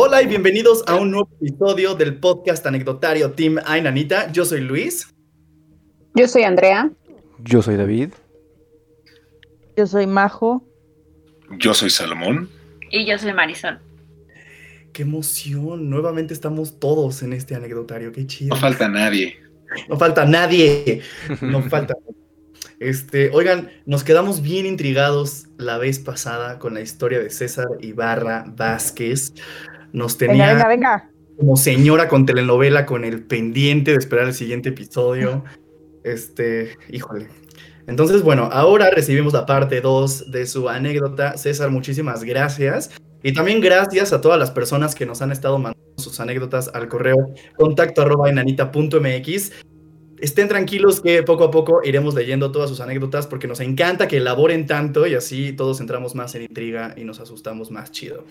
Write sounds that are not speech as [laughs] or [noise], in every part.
Hola y bienvenidos a un nuevo episodio del podcast anecdotario Team Ainanita. Yo soy Luis. Yo soy Andrea. Yo soy David. Yo soy Majo. Yo soy Salomón. Y yo soy Marisol. Qué emoción. Nuevamente estamos todos en este anecdotario. Qué chido. No falta nadie. No falta nadie. [laughs] No falta. Este, oigan, nos quedamos bien intrigados la vez pasada con la historia de César Ibarra Vázquez. Nos tenía Venga, venga, venga. como señora con telenovela con el pendiente de esperar el siguiente episodio. [laughs] Este, híjole. Entonces, bueno, ahora recibimos la parte 2 de su anécdota. César, muchísimas gracias. Y también gracias a todas las personas que nos han estado mandando sus anécdotas al correo contacto arroba enanita.mx. Estén tranquilos que poco a poco iremos leyendo todas sus anécdotas porque nos encanta que elaboren tanto y así todos entramos más en intriga y nos asustamos más chido.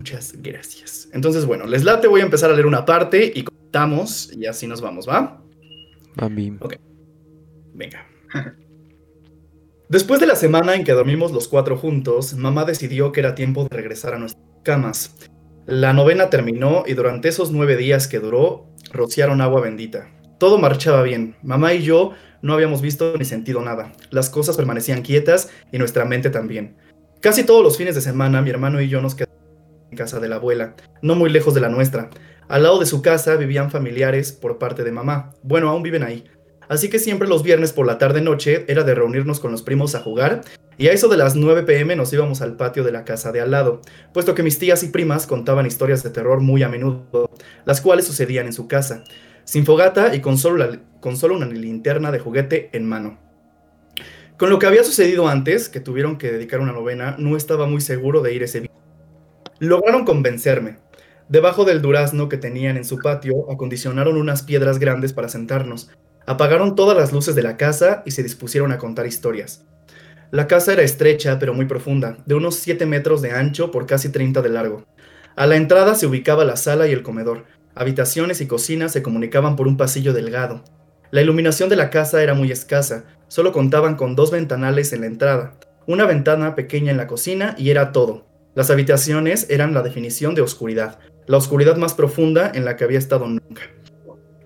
Muchas gracias. Entonces, bueno, les late, voy a empezar a leer una parte y contamos y así nos vamos, ¿va? Mami. Venga. Después de la semana en que dormimos los cuatro juntos, mamá decidió que era tiempo de regresar a nuestras camas. La novena terminó y durante esos nueve días que duró, rociaron agua bendita. Todo marchaba bien. Mamá y yo no habíamos visto ni sentido nada. Las cosas permanecían quietas y nuestra mente también. Casi todos los fines de semana mi hermano y yo nos quedamos casa de la abuela, no muy lejos de la nuestra. Al lado de su casa vivían familiares por parte de mamá. Bueno, aún viven ahí. Así que siempre los viernes por la tarde-noche era de reunirnos con los primos a jugar, y a eso de las 9 pm nos íbamos al patio de la casa de al lado, puesto que mis tías y primas contaban historias de terror muy a menudo, las cuales sucedían en su casa, sin fogata y con solo, con solo una linterna de juguete en mano. Con lo que había sucedido antes, que tuvieron que dedicar una novena, no estaba muy seguro de ir ese día. Lograron convencerme. Debajo del durazno que tenían en su patio, acondicionaron unas piedras grandes para sentarnos. Apagaron todas las luces de la casa y se dispusieron a contar historias. La casa era estrecha pero muy profunda, de unos 7 metros de ancho por casi 30 de largo. A la entrada se ubicaba la sala y el comedor. Habitaciones y cocinas se comunicaban por un pasillo delgado. La iluminación de la casa era muy escasa, solo contaban con dos ventanales en la entrada, una ventana pequeña en la cocina y era todo. Las habitaciones eran la definición de oscuridad, la oscuridad más profunda en la que había estado nunca.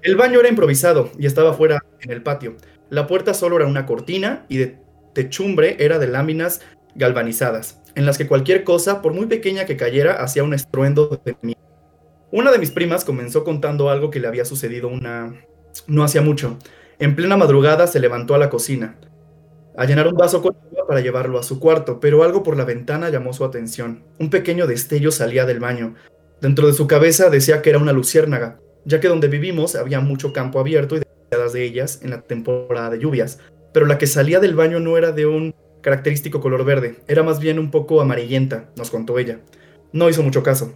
El baño era improvisado y estaba fuera en el patio. La puerta solo era una cortina y de techumbre era de láminas galvanizadas, en las que cualquier cosa, por muy pequeña que cayera, hacía un estruendo de miedo. Una de mis primas comenzó contando algo que le había sucedido una... no hacía mucho. En plena madrugada se levantó a la cocina, a llenar un vaso con agua para llevarlo a su cuarto, pero algo por la ventana llamó su atención. Un pequeño destello salía del baño. Dentro de su cabeza decía que era una luciérnaga, ya que donde vivimos había mucho campo abierto y demasiadas de ellas en la temporada de lluvias, pero la que salía del baño no era de un característico color verde, era más bien un poco amarillenta, nos contó ella. No hizo mucho caso.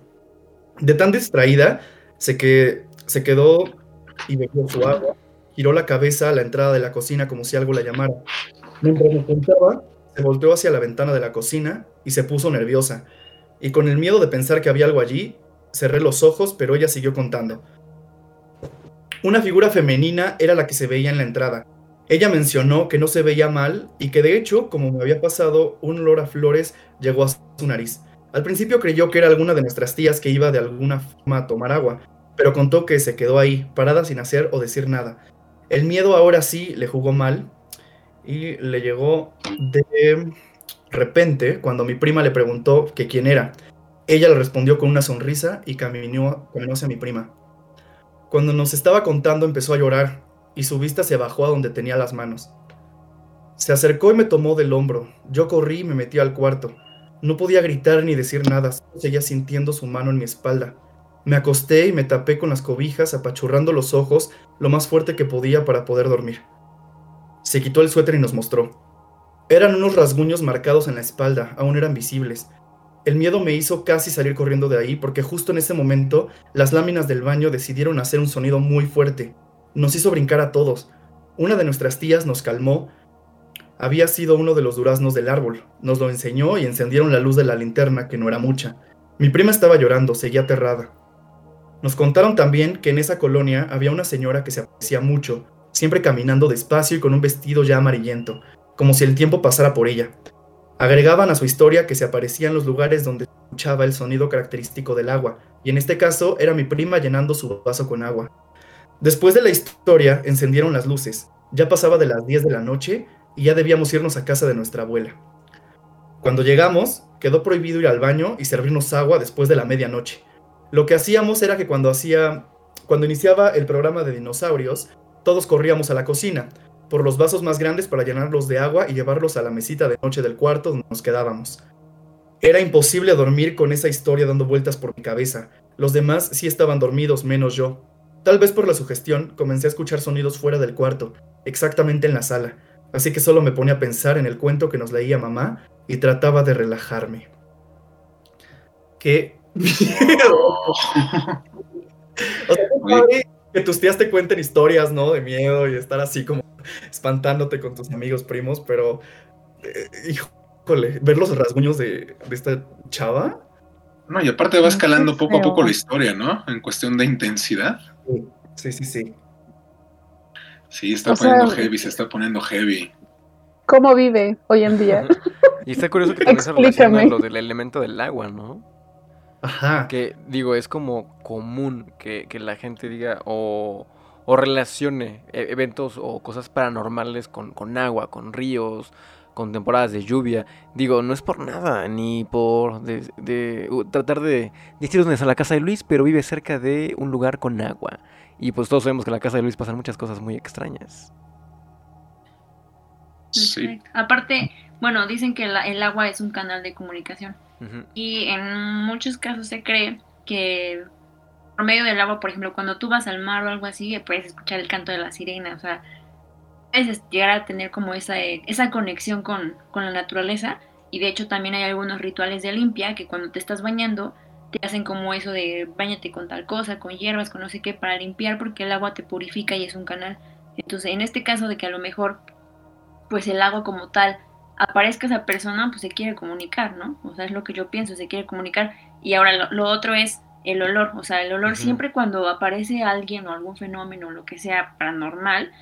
De tan distraída, se, que, se quedó y bebió su agua, giró la cabeza a la entrada de la cocina como si algo la llamara. Mientras me contaba, se volteó hacia la ventana de la cocina y se puso nerviosa. Y con el miedo de pensar que había algo allí, cerré los ojos, pero ella siguió contando. Una figura femenina era la que se veía en la entrada. Ella mencionó que no se veía mal y que de hecho, como me había pasado, un olor a flores llegó a su nariz. Al principio creyó que era alguna de nuestras tías que iba de alguna forma a tomar agua, pero contó que se quedó ahí, parada sin hacer o decir nada. El miedo ahora sí le jugó mal y le llegó de repente cuando mi prima le preguntó que quién era. Ella le respondió con una sonrisa y caminó, caminó hacia mi prima. Cuando nos estaba contando empezó a llorar y su vista se bajó a donde tenía las manos. Se acercó y me tomó del hombro. Yo corrí y me metí al cuarto. No podía gritar ni decir nada, solo seguía sintiendo su mano en mi espalda. Me acosté y me tapé con las cobijas, apachurrando los ojos lo más fuerte que podía para poder dormir. Se quitó el suéter y nos mostró. Eran unos rasguños marcados en la espalda, aún eran visibles. El miedo me hizo casi salir corriendo de ahí porque justo en ese momento las láminas del baño decidieron hacer un sonido muy fuerte. Nos hizo brincar a todos. Una de nuestras tías nos calmó. Había sido uno de los duraznos del árbol. Nos lo enseñó y encendieron la luz de la linterna, que no era mucha. Mi prima estaba llorando, seguía aterrada. Nos contaron también que en esa colonia había una señora que se aparecía mucho, siempre caminando despacio y con un vestido ya amarillento, como si el tiempo pasara por ella. Agregaban a su historia que se aparecía en los lugares donde escuchaba el sonido característico del agua, y en este caso era mi prima llenando su vaso con agua. Después de la historia, encendieron las luces. Ya pasaba de las 10 de la noche y ya debíamos irnos a casa de nuestra abuela. Cuando llegamos, quedó prohibido ir al baño y servirnos agua después de la medianoche. Lo que hacíamos era que cuando hacía cuando iniciaba el programa de dinosaurios, todos corríamos a la cocina, por los vasos más grandes para llenarlos de agua y llevarlos a la mesita de noche del cuarto donde nos quedábamos. Era imposible dormir con esa historia dando vueltas por mi cabeza. Los demás sí estaban dormidos, menos yo. Tal vez por la sugestión, comencé a escuchar sonidos fuera del cuarto, exactamente en la sala, así que solo me ponía a pensar en el cuento que nos leía mamá y trataba de relajarme. ¡Qué miedo! [laughs] O sea, que tus tías te cuenten historias, ¿no? De miedo y estar así como espantándote con tus amigos primos, pero, eh, híjole, ver los rasguños de, esta chava. No, y aparte va escalando poco a poco la historia, ¿no? En cuestión de intensidad. Sí, sí, sí. Sí, está poniendo heavy, se está poniendo heavy. ¿Cómo vive hoy en día? [laughs] y está curioso que también se relaciona lo del elemento del agua, ¿no? Ajá. Que digo, es como común que, la gente diga o, o, relacione e, eventos o cosas paranormales con, con agua, con ríos, con temporadas de lluvia. Digo, no es por nada, ni por de, tratar de decirnos a la casa de Luis, pero vive cerca de un lugar con agua. Y pues todos sabemos que en la casa de Luis pasan muchas cosas muy extrañas. Sí. Aparte, bueno, dicen que el agua es un canal de comunicación. Y en muchos casos se cree que por medio del agua, por ejemplo, cuando tú vas al mar o algo así, puedes escuchar el canto de la sirena, o sea, puedes llegar a tener como esa, esa conexión con, con la naturaleza. Y de hecho también hay algunos rituales de limpia que cuando te estás bañando te hacen como eso de bañate con tal cosa, con hierbas, con no sé qué, para limpiar porque el agua te purifica y es un canal. Entonces, en este caso de que a lo mejor, pues el agua como tal aparezca esa persona, pues se quiere comunicar, ¿no? O sea, es lo que yo pienso, se quiere comunicar. Y ahora lo, otro es el olor, o sea, el olor siempre cuando aparece alguien o algún fenómeno, lo que sea paranormal,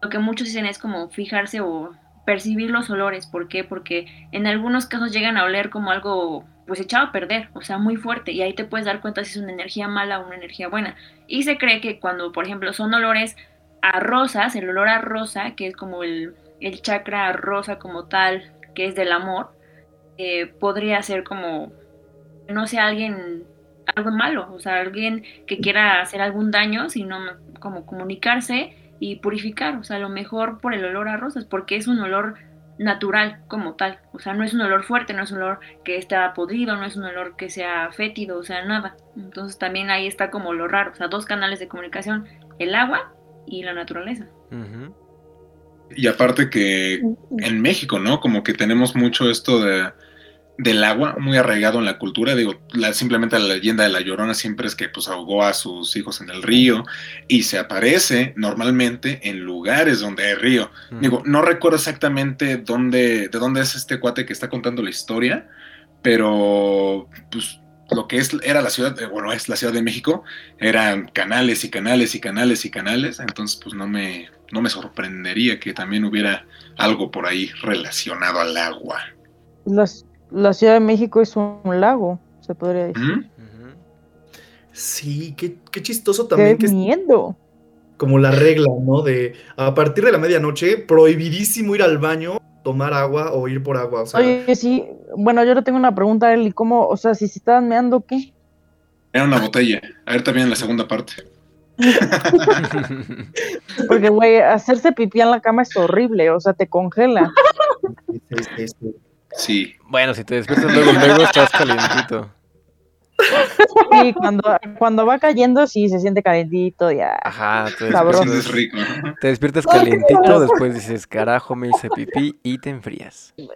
lo que muchos dicen es como fijarse o percibir los olores. ¿Por qué? Porque en algunos casos llegan a oler como algo pues echado a perder, o sea, muy fuerte, y ahí te puedes dar cuenta si es una energía mala o una energía buena. Y se cree que cuando, por ejemplo, son olores a rosas, el olor a rosa, que es como el, el chakra rosa como tal, que es del amor, eh, podría ser como, no sea alguien, algo malo, o sea, alguien que quiera hacer algún daño, sino como comunicarse y purificar, o sea, a lo mejor por el olor a rosas, porque es un olor natural como tal, o sea, no es un olor fuerte, no es un olor que está podrido, no es un olor que sea fétido, o sea, nada. Entonces también ahí está como lo raro, o sea, dos canales de comunicación, el agua y la naturaleza. Y aparte que en México, ¿no? Como que tenemos mucho esto de, del agua muy arraigado en la cultura. Digo, la, simplemente la leyenda de la Llorona siempre es que pues ahogó a sus hijos en el río y se aparece normalmente en lugares donde hay río. Digo, no recuerdo exactamente dónde, de dónde es este cuate que está contando la historia, pero pues lo que es, era la ciudad, bueno, es la Ciudad de México, eran canales y canales y canales y canales, entonces pues no me, no me sorprendería que también hubiera algo por ahí relacionado al agua. La, Ciudad de México es un lago, se podría decir. Sí, qué, chistoso también. Qué miedo. como la regla, ¿no? De a partir de la medianoche, prohibidísimo ir al baño, tomar agua o ir por agua. Oye, sí, bueno, yo le tengo una pregunta, Eli, ¿cómo, o sea, si se estaban meando, qué? Era una botella. A ver también en la segunda parte. [laughs] Porque, güey, hacerse pipí en la cama es horrible, o sea, te congela. Sí. Bueno, si te despiertas luego, luego estás calentito. Sí, cuando, cuando va cayendo, sí se siente calentito, ya. Ajá, te despiertas, rico. Te despiertas calientito, después dices, carajo, me hice pipí y te enfrías. Sí.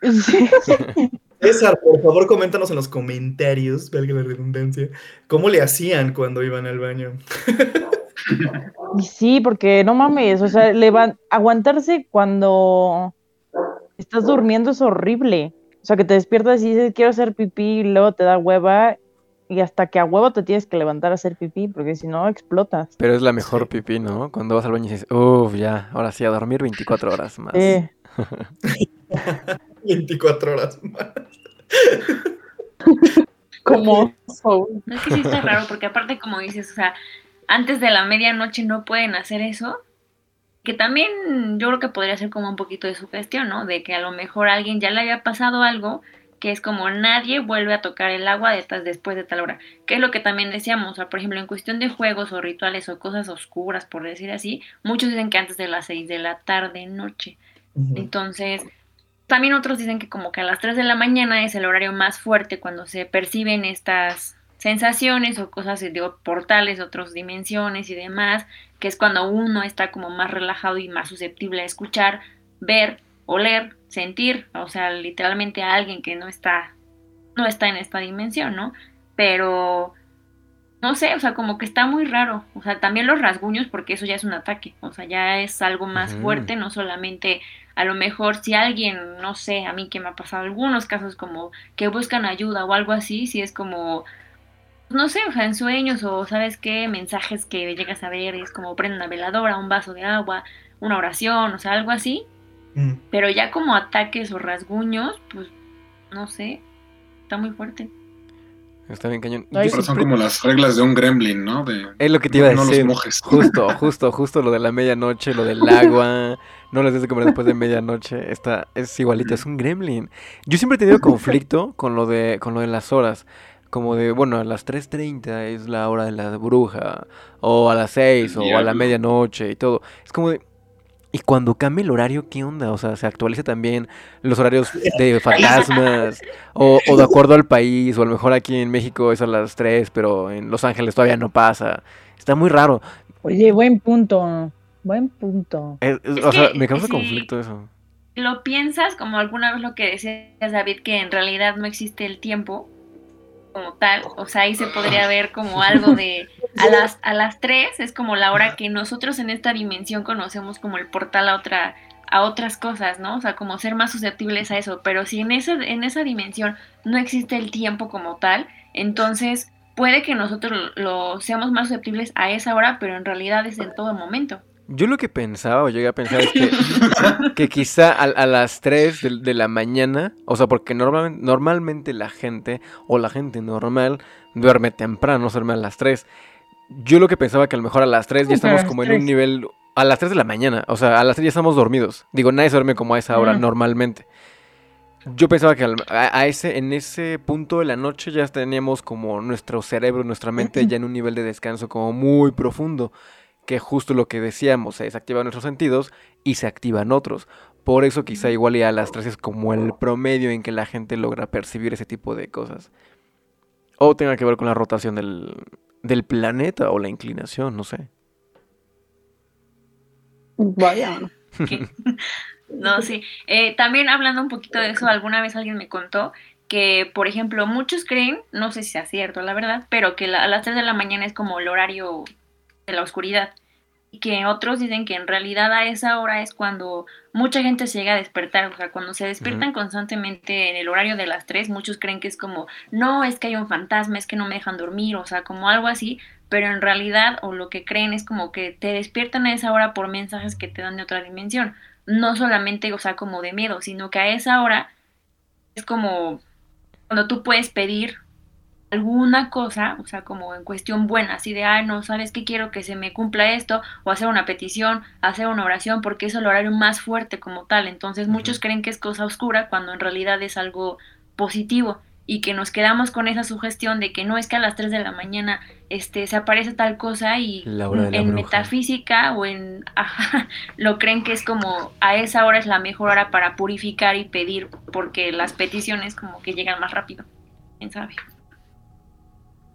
[laughs] César, por favor, coméntanos en los comentarios, valga la redundancia, cómo le hacían cuando iban al baño. Sí, porque no mames, o sea, le van aguantarse cuando estás durmiendo es horrible. O sea, que te despiertas y dices, quiero hacer pipí, y luego te da hueva, y hasta que a huevo te tienes que levantar a hacer pipí, porque si no, explotas. Pero es la mejor pipí, ¿no? Cuando vas al baño y dices, uff, ya, ahora sí, a dormir 24 horas más. [laughs] 24 horas más. [laughs] Como Es que sí está raro, porque aparte, como dices, o sea, antes de la medianoche no pueden hacer eso. Que también yo creo que podría ser como un poquito de su gestión, ¿no? De que a lo mejor a alguien ya le haya pasado algo que es como nadie vuelve a tocar el agua de después de tal hora. Que es lo que también decíamos, o sea, por ejemplo, en cuestión de juegos o rituales o cosas oscuras, por decir así, muchos dicen que antes de las 6 de la tarde, noche. Entonces, también otros dicen que como que a las 3 de la mañana es el horario más fuerte cuando se perciben estas sensaciones o cosas de portales, otras dimensiones y demás, que es cuando uno está como más relajado y más susceptible a escuchar, ver, oler, sentir, o sea, literalmente a alguien que no está, no está en esta dimensión, ¿no? Pero, no sé, o sea, como que está muy raro, o sea, también los rasguños, porque eso ya es un ataque, o sea, ya es algo más fuerte, no solamente a lo mejor si alguien, no sé, a mí que me ha pasado algunos casos como que buscan ayuda o algo así, si es como, no sé, o sea, en sueños o sabes qué, mensajes que llegas a ver, es como prende una veladora, un vaso de agua, una oración, o sea, algo así, Mm. Pero ya como ataques o rasguños, pues no sé, está muy fuerte. Está bien cañón. Son como las reglas de un gremlin, ¿no? es lo que te iba a decir. Justo, justo, justo lo de la medianoche, lo del agua. [laughs] no les des de comer después de medianoche. Está, es igualito, es un gremlin. Yo siempre he tenido conflicto [laughs] con lo de, con lo de las horas. Como de, bueno, a las 3.30 es la hora de la bruja. O a las 6 o a la medianoche y todo. Es como de, y cuando cambia el horario, ¿qué onda? O sea, se actualiza también los horarios de [laughs] fantasmas o, de acuerdo al país, o a lo mejor aquí en México es a las 3, pero en Los Ángeles todavía no pasa. Está muy raro. Oye, buen punto, buen punto. o sea, me causa conflicto eso. Lo piensas como alguna vez lo que decías, David, que en realidad no existe el tiempo como tal, o sea, ahí se podría ver como [laughs] algo de a las a las 3 es como la hora que nosotros en esta dimensión conocemos como el portal a otra a otras cosas, ¿no? O sea, como ser más susceptibles a eso, pero si en esa en esa dimensión no existe el tiempo como tal, entonces puede que nosotros lo seamos más susceptibles a esa hora, pero en realidad es en todo momento. Yo lo que pensaba o llegué a pensar es que, [laughs] que quizá a, las 3 de, la mañana, o sea, porque normalmente, normalmente la gente o la gente normal duerme temprano, se duerme a las 3. Yo lo que pensaba que a lo mejor a las 3 ya estamos como en un nivel... A las 3 de la mañana, o sea, a las 3 ya estamos dormidos. Digo, nadie se duerme como a esa hora normalmente. Yo pensaba que a, ese, en ese punto de la noche ya teníamos como nuestro cerebro, nuestra mente ya en un nivel de descanso como muy profundo que justo lo que decíamos, se desactivan nuestros sentidos y se activan otros. Por eso quizá igual ya a las 3 es como el promedio en que la gente logra percibir ese tipo de cosas. O tenga que ver con la rotación del, del planeta o la inclinación, no sé. Vaya. [laughs] no, sí. Eh, también hablando un poquito de eso, alguna vez alguien me contó que, por ejemplo, muchos creen, no sé si sea cierto, la verdad, pero que a las 3 de la mañana es como el horario de la oscuridad. Y que otros dicen que en realidad a esa hora es cuando mucha gente se llega a despertar. O sea, cuando se despiertan constantemente en el horario de las 3, muchos creen que es como, no, es que hay un fantasma, es que no me dejan dormir, o sea, como algo así. Pero en realidad, o lo que creen es como que te despiertan a esa hora por mensajes que te dan de otra dimensión. No solamente, o sea, como de miedo, sino que a esa hora es como cuando tú puedes pedir alguna cosa, o sea, como en cuestión buena, así de, ay, no, ¿sabes qué quiero que se me cumpla esto? O hacer una petición, hacer una oración, porque es el horario más fuerte como tal. Entonces muchos creen que es cosa oscura cuando en realidad es algo positivo y que nos quedamos con esa sugestión de que no es que a las 3 de la mañana este se aparece tal cosa y en metafísica o en [laughs] lo creen que es como a esa hora es la mejor hora para purificar y pedir porque las peticiones como que llegan más rápido. ¿Quién sabe?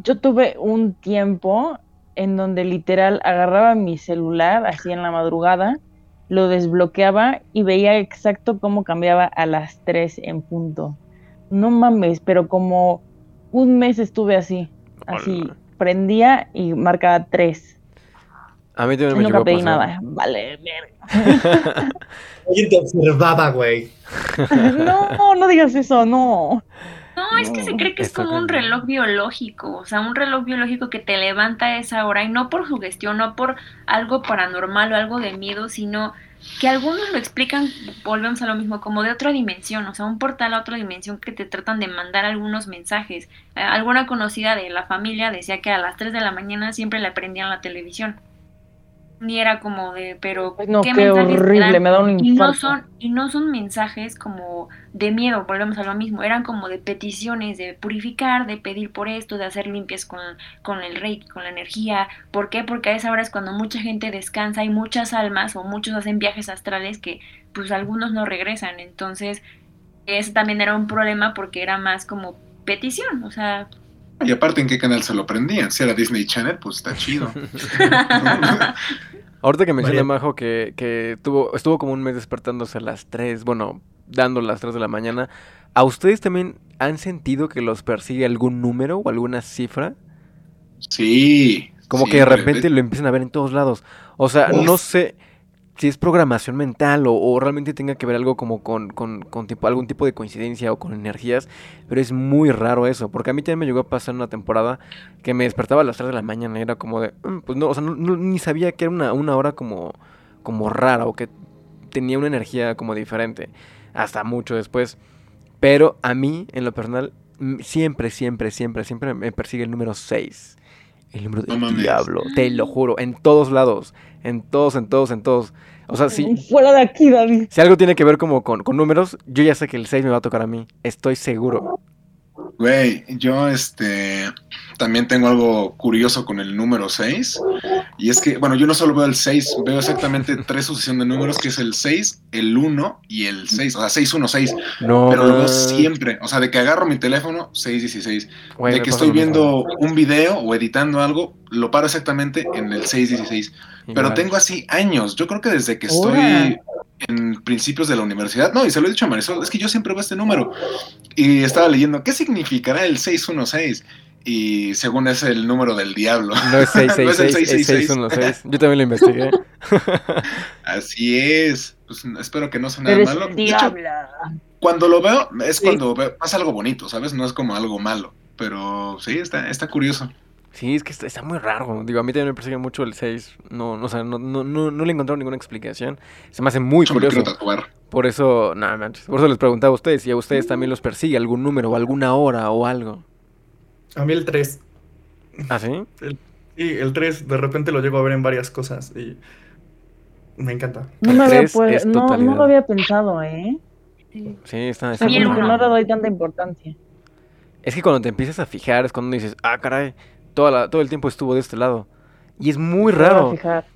Yo tuve un tiempo en donde literal agarraba mi celular así en la madrugada, lo desbloqueaba y veía exacto cómo cambiaba a las 3 en punto. No mames, pero como un mes estuve así, así, prendía y marcaba 3. A mí también me Nunca pedí nada. Vale, Alguien [laughs] te observaba, güey. [laughs] no, no digas eso, no. No, es que se cree que es como un reloj biológico, o sea, un reloj biológico que te levanta a esa hora y no por sugestión, no por algo paranormal o algo de miedo, sino que algunos lo explican, volvemos a lo mismo, como de otra dimensión, o sea, un portal a otra dimensión que te tratan de mandar algunos mensajes. Eh, alguna conocida de la familia decía que a las 3 de la mañana siempre le prendían la televisión ni era como de, pero no, qué, horrible, me da un y no son y no son mensajes como de miedo, volvemos a lo mismo, eran como de peticiones de purificar, de pedir por esto, de hacer limpias con, con el rey, con la energía. ¿Por qué? Porque a esa hora es cuando mucha gente descansa y muchas almas o muchos hacen viajes astrales que pues algunos no regresan. Entonces, ese también era un problema porque era más como petición, o sea, y aparte, ¿en qué canal se lo prendían? Si era Disney Channel, pues está chido. [laughs] Ahorita que menciona Majo que, que tuvo, estuvo como un mes despertándose a las 3, bueno, dando las 3 de la mañana. ¿A ustedes también han sentido que los persigue algún número o alguna cifra? Sí. Como que de repente lo empiezan a ver en todos lados. O sea, no sé si es programación mental o, realmente tenga que ver algo como con, con, algún tipo de coincidencia o con energías, pero es muy raro eso, porque a mí también me llegó a pasar una temporada que me despertaba a las 3 de la mañana y era como de, mm, pues no, o sea, ni sabía que era una, una hora como, como rara o que tenía una energía como diferente, hasta mucho después, pero a mí, en lo personal, siempre, siempre, siempre, siempre me persigue el número 6. El número del diablo, te lo juro, en todos lados, en todos, en todos, en todos. O sea, si. Fuera de aquí, David. Si algo tiene que ver como con, con números, yo ya sé que el 6 me va a tocar a mí. Estoy seguro. Güey, yo este también tengo algo curioso con el número 6. Y es que, bueno, yo no solo veo el 6, veo exactamente tres sucesión de números, que es el 6, el 1 y el 6. O sea, 616. No, pero lo veo siempre. O sea, de que agarro mi teléfono, 616. de que estoy viendo un video o editando algo, lo paro exactamente en el 616. Pero tengo así años. Yo creo que desde que estoy en principios de la universidad. No, y se lo he dicho a Marisol, es que yo siempre veo este número. Y estaba leyendo, ¿qué significará el 616? Y según es el número del diablo. No es 666, [laughs] es 616. Yo también lo investigué. [laughs] Así es. Pues espero que no sea nada malo. cuando lo veo, es cuando pasa algo bonito, ¿sabes? No es como algo malo. Pero sí, está, está curioso. Sí, es que está, muy raro. Digo, a mí también me persigue mucho el 6. No, no, o sea, no, no, no, le he encontrado ninguna explicación. Se me hace muy curioso. Por eso, nada, manches. Por eso les preguntaba a ustedes si a ustedes también los persigue algún número o alguna hora o algo. A mí el 3. ¿Ah, sí? sí, el 3. De repente lo llego a ver en varias cosas y me encanta. No, me había, no, no, lo había pensado, ¿eh? Sí, está, está no le doy tanta importancia. Es que cuando te empiezas a fijar es cuando dices, ah, caray, todo el tiempo estuvo de este lado. Y es muy raro.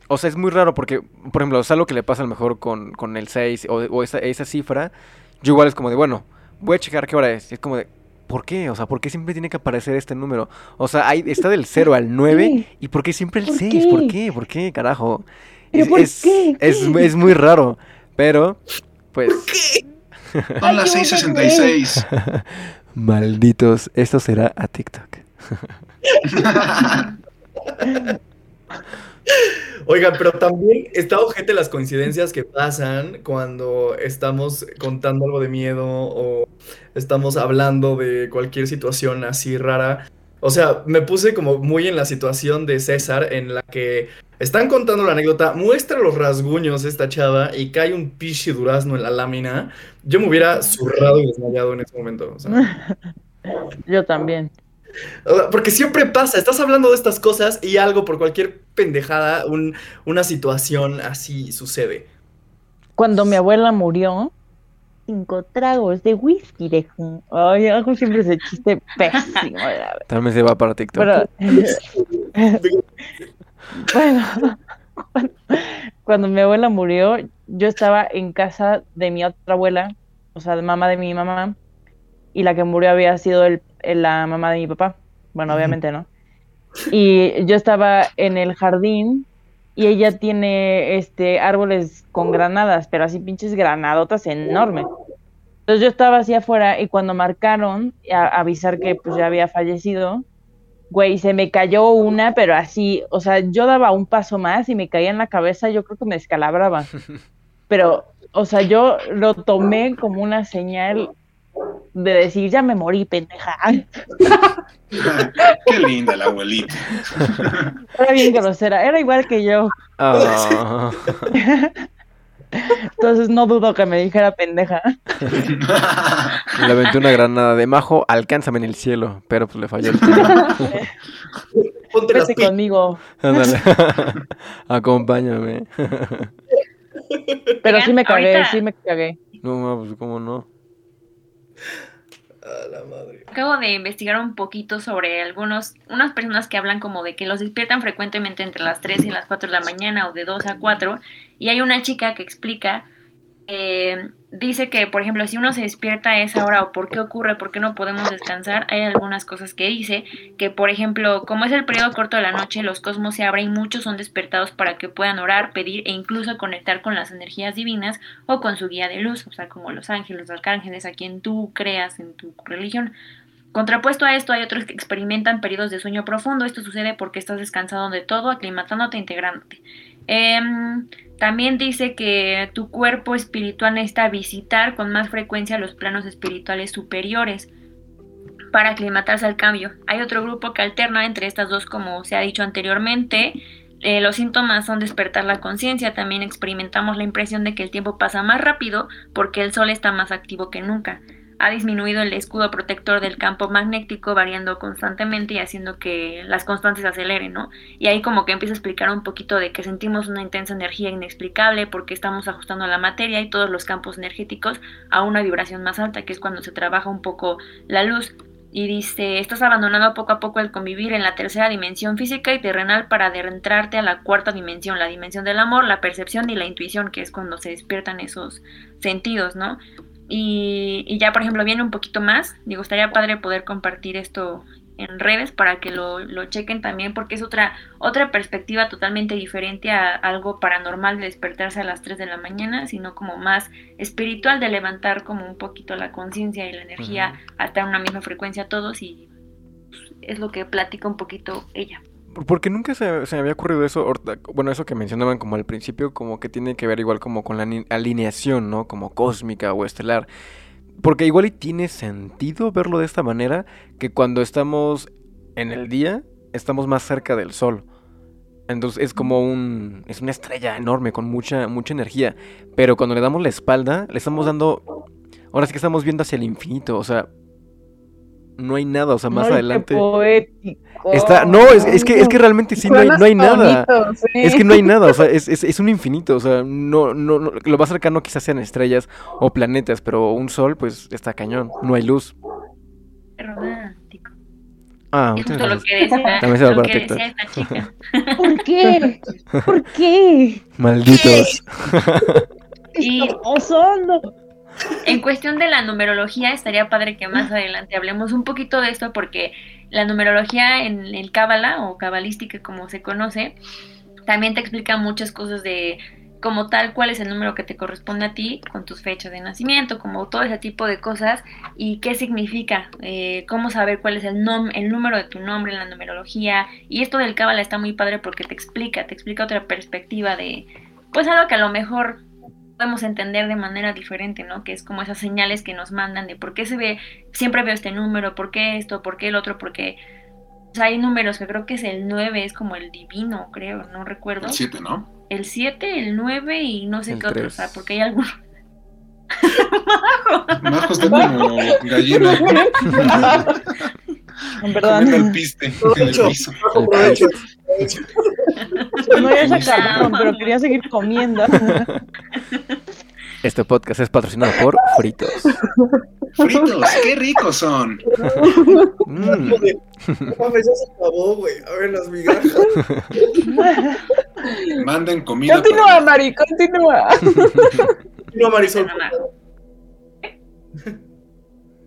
O sea, es muy raro porque, por ejemplo, es algo que le pasa a lo mejor con, con el 6 o, esa, esa, cifra. Yo igual es como de, bueno, voy a checar qué hora es. Y es como de, ¿por qué? O sea, ¿por qué siempre tiene que aparecer este número? O sea, ahí está del 0 al 9. ¿Y por qué siempre el 6? ¿Por qué? ¿Por qué, carajo? es, por qué? Es, es, muy raro. Pero, pues... Son las 6.66. [laughs] Malditos, esto será a TikTok. Oigan, pero también está ojete las coincidencias que pasan cuando estamos contando algo de miedo o estamos hablando de cualquier situación así rara. O sea, me puse como muy en la situación de César en la que están contando la anécdota, muestra los rasguños esta chava y cae un pichi durazno en la lámina. Yo me hubiera zurrado y desmayado en ese momento. [laughs] Yo también. Porque siempre pasa, estás hablando de estas cosas y algo por cualquier pendejada, una situación así sucede. Cuando mi abuela murió, cinco tragos de whisky de Ay, hago siempre ese chiste pésimo. Tal vez se va para TikTok. [laughs] bueno, cuando, mi abuela murió, yo estaba en casa de mi otra abuela, o sea, de mamá de mi mamá, y la que murió había sido el la mamá de mi papá. Bueno, obviamente no. Y yo estaba en el jardín y ella tiene este árboles con granadas, pero así pinches granadotas enormes. Entonces yo estaba así afuera y cuando marcaron a avisar que pues ya había fallecido, güey, se me cayó una, pero así, o sea, yo daba un paso más y me caía en la cabeza, yo creo que me descalabraba. [laughs] Pero, o sea, yo lo tomé como una señal de decir, ya me morí, pendeja. [laughs] Qué linda la abuelita. Era bien grosera, era igual que yo. Ah. Entonces no dudo que me dijera pendeja. [laughs] Le aventé una granada de majo, alcánzame en el cielo, pero pues le falló el tiro. [laughs] Ponte Vete conmigo. Ándale. Acompáñame. Pero sí me cagué, ahorita- sí me cagué. No, pues cómo no. A la madre. Acabo de investigar un poquito sobre algunos, unas personas que hablan como de que los despiertan frecuentemente entre las 3 y las 4 de la mañana o de 2 a 4. Y hay una chica que explica, eh, dice que, por ejemplo, si uno se despierta a esa hora o por qué ocurre, por qué no podemos descansar, hay algunas cosas que dice, que por ejemplo, como es el periodo corto de la noche, los cosmos se abren y muchos son despertados para que puedan orar, pedir e incluso conectar con las energías divinas o con su guía de luz, o sea, como los ángeles, los arcángeles, a quien tú creas en tu religión. Contrapuesto a esto, hay otros que experimentan periodos de sueño profundo. Esto sucede porque estás descansado de todo, aclimatándote, integrándote. Em, también dice que tu cuerpo espiritual necesita visitar con más frecuencia los planos espirituales superiores para aclimatarse al cambio. Hay otro grupo que alterna entre estas dos, como se ha dicho anteriormente. Eh, los síntomas son despertar la conciencia. También experimentamos la impresión de que el tiempo pasa más rápido porque el sol está más activo que nunca ha disminuido el escudo protector del campo magnético variando constantemente y haciendo que las constantes se aceleren, ¿no? Y ahí como que empieza a explicar un poquito de que sentimos una intensa energía inexplicable porque estamos ajustando la materia y todos los campos energéticos a una vibración más alta, que es cuando se trabaja un poco la luz. Y dice, estás abandonando poco a poco el convivir en la tercera dimensión física y terrenal para adentrarte a la cuarta dimensión, la dimensión del amor, la percepción y la intuición, que es cuando se despiertan esos sentidos, ¿no? Y, y, ya, por ejemplo, viene un poquito más. Digo, estaría padre poder compartir esto en redes para que lo, lo chequen también, porque es otra, otra perspectiva totalmente diferente a algo paranormal de despertarse a las 3 de la mañana, sino como más espiritual de levantar como un poquito la conciencia y la energía a en una misma frecuencia todos y pues, es lo que platica un poquito ella. Porque nunca se, se me había ocurrido eso, bueno, eso que mencionaban como al principio, como que tiene que ver igual como con la alineación, ¿no? Como cósmica o estelar. Porque igual y tiene sentido verlo de esta manera, que cuando estamos en el día, estamos más cerca del sol. Entonces es como un, es una estrella enorme con mucha, mucha energía. Pero cuando le damos la espalda, le estamos dando, ahora sí que estamos viendo hacia el infinito, o sea, no hay nada, o sea, más Ay, qué adelante. poético. Está, no, es, es que, es que realmente sí no hay, no hay nada. bonito, sí. Es que no hay nada, o sea, [laughs] es, es, es un infinito, o sea, no, no, no- lo más cercano quizás sean estrellas o planetas, pero un sol, pues, está cañón, no hay luz. Romántico. Ah, Es justo lo que decía, [laughs] También se va para TikTok. esta chica. [laughs] ¿Por qué? ¿Por qué? Malditos. Y Osando. En cuestión de la numerología, estaría padre que más adelante hablemos un poquito de esto porque la numerología en el Cábala o cabalística como se conoce, también te explica muchas cosas de como tal cuál es el número que te corresponde a ti con tus fechas de nacimiento, como todo ese tipo de cosas y qué significa, eh, cómo saber cuál es el, nom el número de tu nombre en la numerología. Y esto del Cábala está muy padre porque te explica, te explica otra perspectiva de pues algo que a lo mejor podemos entender de manera diferente, ¿no? Que es como esas señales que nos mandan de por qué se ve, siempre veo este número, por qué esto, por qué el otro, porque o sea, hay números que creo que es el 9, es como el divino, creo, no recuerdo. El 7, ¿no? El 7, el 9 y no sé El qué otro, o tres. sea, porque hay algunos. Majo [laughs] está como gallina. En verdad. Comiendo el piste en el Provecho. piso. Aprovecho. [laughs] [laughs] No ya se acabaron, pero quería seguir comiendo. [laughs] Este podcast es patrocinado por Fritos. Fritos, qué ricos son. Mm. Joder, no mames, ya se acabó, güey. A ver las migajas. [laughs] Manden comida. Continúa, para- Mari, continúa. No, Marisol.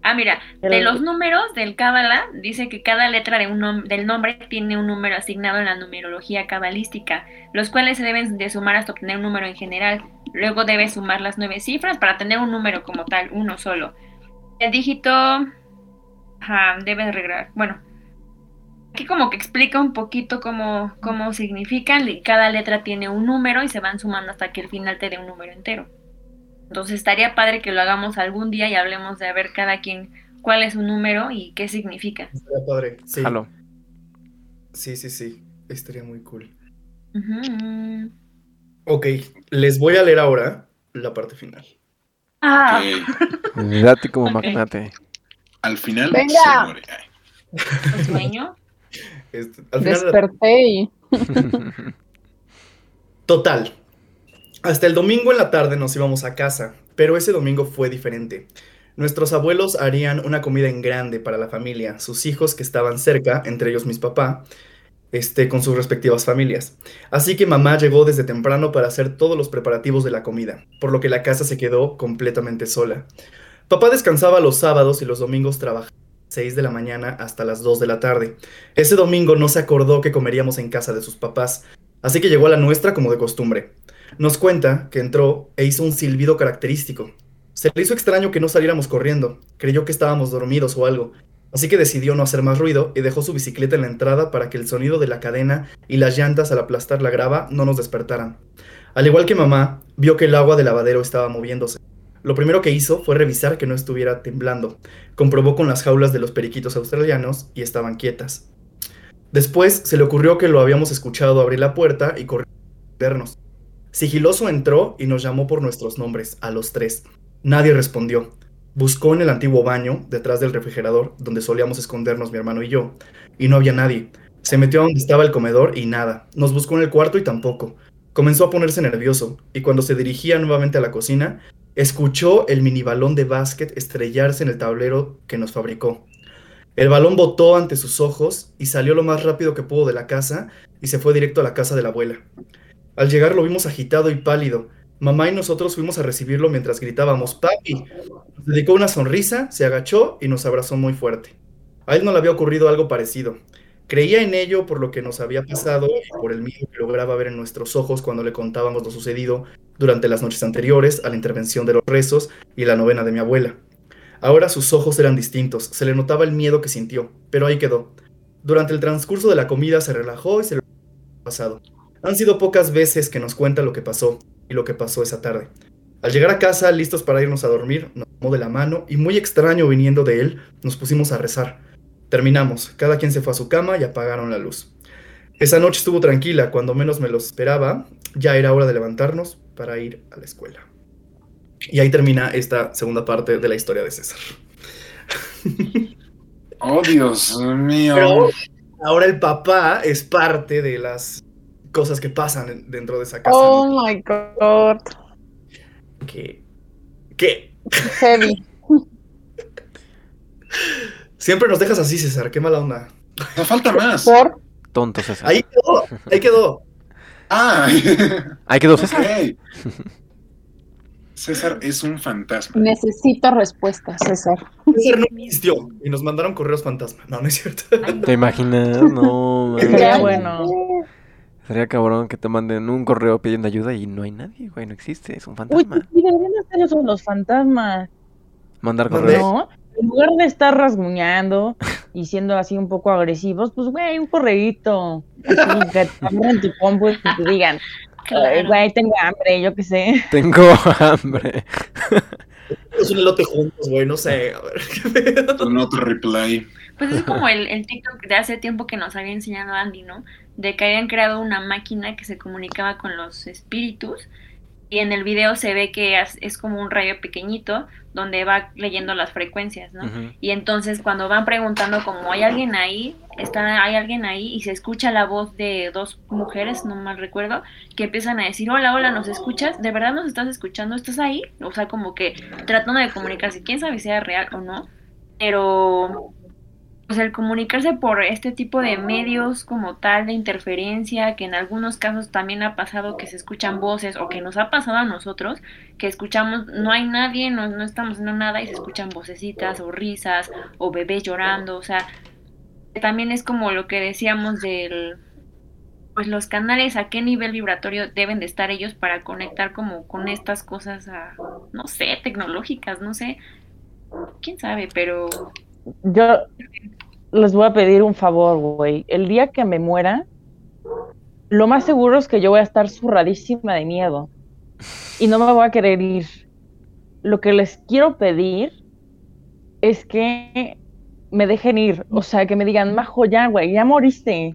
Ah, mira, de los números del Cábala, dice que cada letra de un nom- del nombre tiene un número asignado en la numerología cabalística, los cuales se deben de sumar hasta obtener un número en general. Luego debes sumar las nueve cifras para tener un número como tal, uno solo. El dígito ajá, debe regresar. Bueno, aquí como que explica un poquito cómo, cómo significan. Cada letra tiene un número y se van sumando hasta que el final te dé un número entero. Entonces estaría padre que lo hagamos algún día y hablemos de a ver cada quien cuál es su número y qué significa. Estaría padre. Sí. Jalo. sí, sí, sí. Estaría muy cool. Ujú. Ok, les voy a leer ahora la parte final. Ah, Ok. [laughs] Date como magnate. Al final Venga. se muere. Ay. ¿un sueño? Este, al final, Desperté y Total. Hasta el domingo en la tarde nos íbamos a casa, pero ese domingo fue diferente. Nuestros abuelos harían una comida en grande para la familia, sus hijos que estaban cerca, entre ellos mis papá, este, con sus respectivas familias. Así que mamá llegó desde temprano para hacer todos los preparativos de la comida, por lo que la casa se quedó completamente sola. Papá descansaba los sábados y los domingos trabajaba de 6 de la mañana hasta las 2 de la tarde. Ese domingo no se acordó que comeríamos en casa de sus papás, así que llegó a la nuestra como de costumbre. Nos cuenta que entró e hizo un silbido característico. Se le hizo extraño que no saliéramos corriendo, creyó que estábamos dormidos o algo, así que decidió no hacer más ruido y dejó su bicicleta en la entrada para que el sonido de la cadena y las llantas al aplastar la grava no nos despertaran. Al igual que mamá, vio que el agua del lavadero estaba moviéndose. Lo primero que hizo fue revisar que no estuviera temblando. Comprobó con las jaulas de los periquitos australianos y estaban quietas. Después se le ocurrió que lo habíamos escuchado abrir la puerta y correr. Sigiloso entró y nos llamó por nuestros nombres, a los tres. Nadie respondió. Buscó en el antiguo baño, detrás del refrigerador, donde solíamos escondernos mi hermano y yo, y no había nadie. Se metió a donde estaba el comedor y nada. Nos buscó en el cuarto y tampoco. Comenzó a ponerse nervioso, y cuando se dirigía nuevamente a la cocina, escuchó el mini balón de básquet estrellarse en el tablero que nos fabricó. El balón botó ante sus ojos y salió lo más rápido que pudo de la casa y se fue directo a la casa de la abuela. Al llegar lo vimos agitado y pálido. Mamá y nosotros fuimos a recibirlo mientras gritábamos ¡Papi! Nos dedicó una sonrisa, se agachó y nos abrazó muy fuerte. A él no le había ocurrido algo parecido. Creía en ello por lo que nos había pasado y por el miedo que lograba ver en nuestros ojos cuando le contábamos lo sucedido durante las noches anteriores a la intervención de los rezos y la novena de mi abuela. Ahora sus ojos eran distintos, se le notaba el miedo que sintió, pero ahí quedó. Durante el transcurso de la comida se relajó y se lo pasado. Han sido pocas veces que nos cuenta lo que pasó y lo que pasó esa tarde. Al llegar a casa, listos para irnos a dormir, nos tomó de la mano y muy extraño viniendo de él, nos pusimos a rezar. Terminamos, cada quien se fue a su cama y apagaron la luz. Esa noche estuvo tranquila, cuando menos me lo esperaba, ya era hora de levantarnos para ir a la escuela. Y ahí termina esta segunda parte de la historia de César. Oh, Dios mío. Pero ahora el papá es parte de las cosas que pasan dentro de esa casa. Oh my god. Que, que Heavy. siempre nos dejas así, César. Qué mala onda. No falta más. Por Tonto César. Ahí quedó, ahí quedó. Ah, Ahí quedó César. César es un fantasma. necesito respuestas, César. César no existió y nos mandaron correos fantasma. No, no es cierto. ¿Te imaginas? No. Estaría bueno. Sería cabrón que te manden un correo pidiendo ayuda y no hay nadie, güey, no existe, es un Uy, fantasma. sí, deberían hacer eso los fantasmas. Mandar correos. ¿No? En lugar de estar rasguñando y siendo así un poco agresivos, pues, güey, un correíto. Así, que te tu compu y te digan, "Ay, Claro. güey, tengo hambre, yo qué sé. Tengo hambre. Es un elote juntos, güey, no sé. A ver. Con otro replay. Pues es como el, el TikTok de hace tiempo que nos había enseñado Andy, ¿no? De que habían creado una máquina que se comunicaba con los espíritus y en el video se ve que es, como un rayo pequeñito donde va leyendo las frecuencias, ¿no? Y entonces cuando van preguntando como hay alguien ahí, está, hay alguien ahí y se escucha la voz de dos mujeres, no mal recuerdo, que empiezan a decir, hola, hola, ¿nos escuchas? ¿De verdad nos estás escuchando? ¿Estás ahí? O sea, como que tratando de comunicarse, quién sabe si era real o no, pero pues el comunicarse por este tipo de medios como tal de interferencia, que en algunos casos también ha pasado que se escuchan voces o que nos ha pasado a nosotros, que escuchamos, no hay nadie, no, no estamos haciendo nada y se escuchan vocecitas o risas o bebés llorando, o sea, también es como lo que decíamos del pues los canales a qué nivel vibratorio deben de estar ellos para conectar como con estas cosas a, no sé, tecnológicas, no sé, quién sabe, pero Yo les voy a pedir un favor, güey. El día que me muera, lo más seguro es que yo voy a estar zurradísima de miedo y no me voy a querer ir. Lo que les quiero pedir es que me dejen ir, o sea, que me digan, Majo, ya, güey, ya moriste.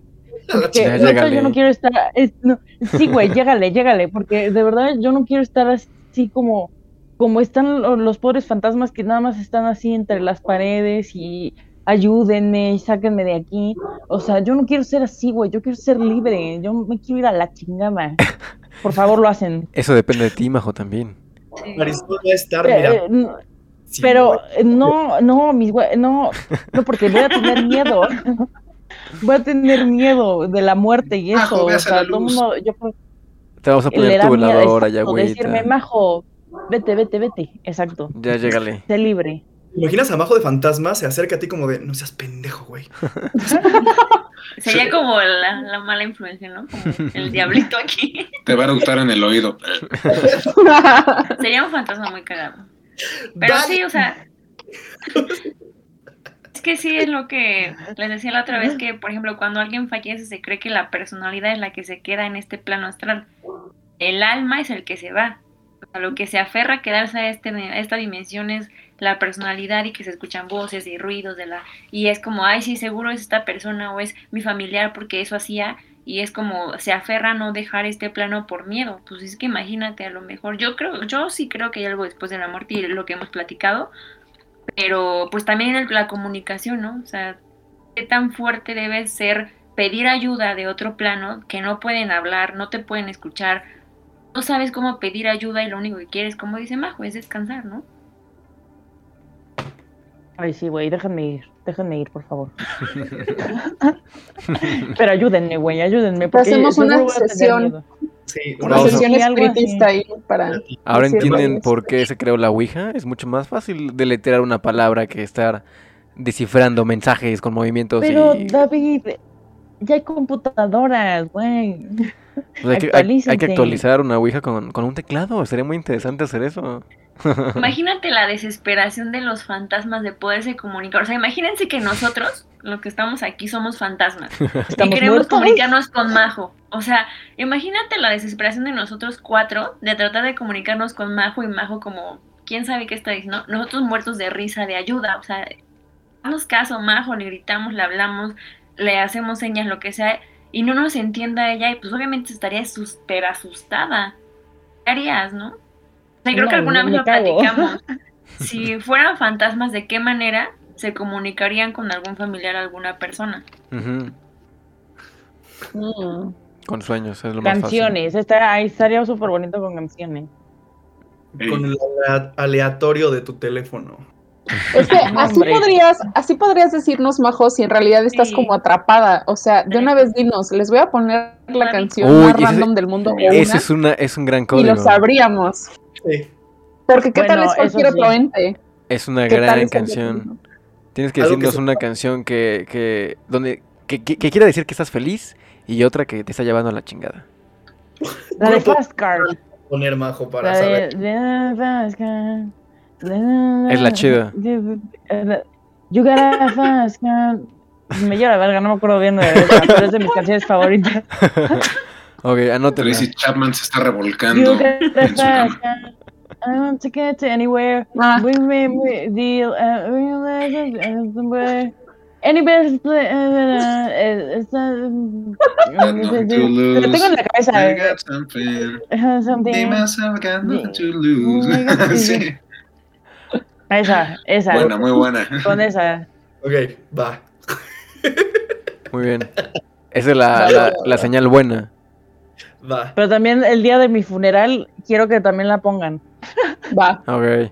Que Ya, neta, llégale. yo no quiero estar. es- no, sí, güey, llégale, llégale, porque de verdad yo no quiero estar as- así como, como están lo- los pobres fantasmas que nada más están así entre las paredes y ayúdenme y sáquenme de aquí. O sea, yo no quiero ser así, güey, yo quiero ser libre, yo me quiero ir a la chingada. [laughs] Por favor, lo hacen. Eso depende de ti, Majo, también. Sí. Marisol va a estar, Eh, mira. eh, no, sí, pero eh, no, no, mis güey, no, no, porque voy a tener miedo. [laughs] Voy a tener miedo de la muerte y Majo, eso. O sea, la todo mundo, yo Te vamos a poner tu veladora, ya, güey. decirme, majo, vete, vete, vete. Exacto, Ya, llégale. sé libre. ¿Te imaginas a Majo de fantasma? Se acerca a ti como de, no seas pendejo, güey. [laughs] Sería como la, la mala influencia, ¿no? Como el [laughs] diablito aquí. [laughs] Te va a eructar en el oído. Sería un fantasma muy cagado. Pero sí, o sea. Es que sí es lo que les decía la otra vez que, por ejemplo, cuando alguien fallece se cree que la personalidad es la que se queda en este plano astral. El alma es el que se va. Sea, lo que se aferra a quedarse a, este, a esta dimensión es la personalidad y que se escuchan voces y ruidos de la y es como, ay, sí, seguro es esta persona o es mi familiar porque eso hacía y es como se aferra a no dejar este plano por miedo. Pues es que imagínate, a lo mejor yo creo, yo sí creo que hay algo después de la muerte y lo que hemos platicado, pero pues también la comunicación, ¿no? O sea, qué tan fuerte debe ser pedir ayuda de otro plano que no pueden hablar, no te pueden escuchar, no sabes cómo pedir ayuda y lo único que quieres, como dice Majo, es descansar, ¿no? Ay, sí, güey, déjenme ir, déjenme ir, por favor. [laughs] Pero ayúdenme, güey, ayúdenme. Porque Hacemos una sesión. Sí, Una sesión algo espiritista ahí para. Ahora entienden por qué se creó la Ouija. Es mucho más fácil deletrear una palabra que estar descifrando mensajes con movimientos Pero, y... David, ya hay computadoras, güey. Pues hay, que, hay- hay que actualícense. actualizar una Ouija con, con un teclado. Sería muy interesante hacer eso. Imagínate la desesperación de los fantasmas de poderse comunicar. O sea, imagínense que nosotros, los que estamos aquí, somos fantasmas. [laughs] y queremos muertos. comunicarnos con Majo. O sea, imagínate la desesperación de nosotros cuatro de tratar de comunicarnos con Majo y Majo como, quién sabe qué está diciendo. Nosotros muertos de risa, de ayuda. O sea, damos caso, Majo, le gritamos, le hablamos, le hacemos señas, lo que sea, y no nos entienda ella, y pues obviamente estaría súper asustada. ¿Qué harías, no? O sea, creo No, que alguna vez lo platicamos. [laughs] Si fueran fantasmas, ¿de qué manera se comunicarían con algún familiar, alguna persona? Mm. Con sueños, es lo más fácil. Canciones, está, ahí estaría súper bonito con canciones. Con el alea- aleatorio de tu teléfono. Es que [laughs] así podrías, así podrías decirnos, Majo, si en realidad estás Sí. como atrapada. O sea, de una vez dinos, les voy a poner la Uy, canción ese- más random del mundo Ese una, es, una, es un gran y código. lo sabríamos. Sí. Porque qué tal es cualquier sí. otro ente. Es una ¿Qué tal gran es canción. Tienes que Algo decirnos una canción que, que, donde, que, que- que quiera decir que estás feliz y otra que te está llevando a la chingada. La de Fast Car. Poner Majo para La de, saber. de Fast Car. La- Es la chida. You got a fast. Me lleva la verga, no me acuerdo bien de esa, pero es de mis canciones favoritas. Ok, anótenla. Tracy Chapman se está You revolcando got a en su fast cama. I want to get to anywhere. Ah, We may we deal. Uh, realize uh, somewhere. Anywhere. Uh, uh, uh, uh, Lo tengo en la I cabeza. got something. uh, something. Dime, I got nothing to Oh lose. sí. Esa, esa. Buena, muy buena. Con [laughs] esa. Ok, va. [laughs] Muy bien. Esa es la, la, la señal buena. Va. Pero también el día de mi funeral quiero que también la pongan. [laughs] va. Ok.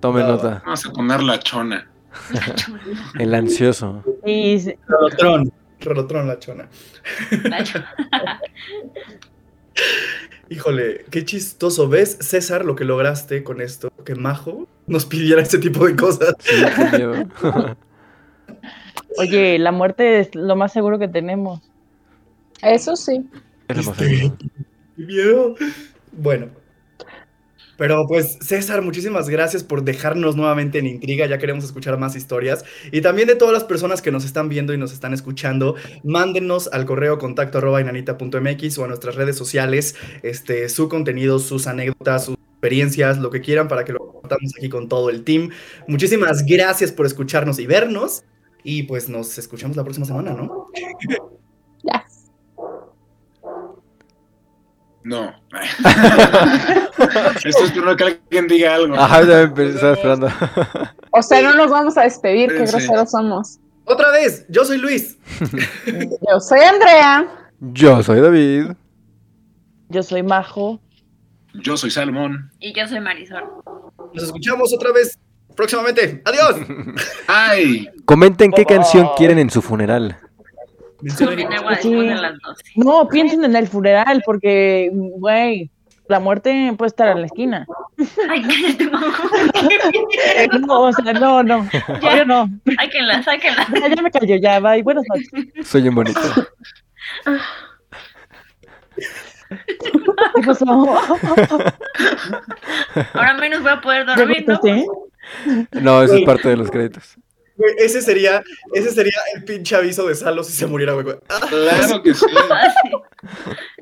Tome Va, nota. Vamos a poner la chona. El ansioso. Y s- Rolotrón. Rolotrón la chona. Híjole, qué chistoso. ¿Ves, César, lo que lograste con esto? Que Majo nos pidiera ese tipo de cosas. Sí, [laughs] oye, la muerte es lo más seguro que tenemos. Eso sí. Este, qué miedo. Bueno. Pero pues, César, muchísimas gracias por dejarnos nuevamente en intriga. Ya queremos escuchar más historias. Y también de todas las personas que nos están viendo y nos están escuchando, mándenos al correo contacto arroba inanita.mx o a nuestras redes sociales este, su contenido, sus anécdotas, sus experiencias, lo que quieran para que lo compartamos aquí con todo el team. Muchísimas gracias por escucharnos y vernos. Y pues nos escuchamos la próxima semana, ¿no? [laughs] No. [laughs] Esto es que alguien diga algo. Ajá, ya me estaba esperando. O sea, no nos vamos a despedir, qué groseros somos. Otra vez, yo soy Luis. Yo soy Andrea. Yo soy David. Yo soy Majo. Yo soy Salmón. Y yo soy Marisol. Nos escuchamos otra vez próximamente. Adiós. [laughs] ¡Ay! Comenten qué canción quieren en su funeral. Tomen agua Sí. después de las 12. No, piensen en el funeral, porque, güey, la muerte puede estar en la esquina. Ay, cállate, Majo. [laughs] No, o sea, no, no. Yo no. Sáquenla, sáquenla. Ya, ya me cayó, ya, bye. Buenas noches. Soy un bonito. ¿Qué pasó? Ahora menos voy a poder ¿Ya dormir, ¿no? No, eso es parte de los créditos. Güey, ese sería, ese sería el pinche aviso de Salo si se muriera, güey. Claro que sí. [laughs]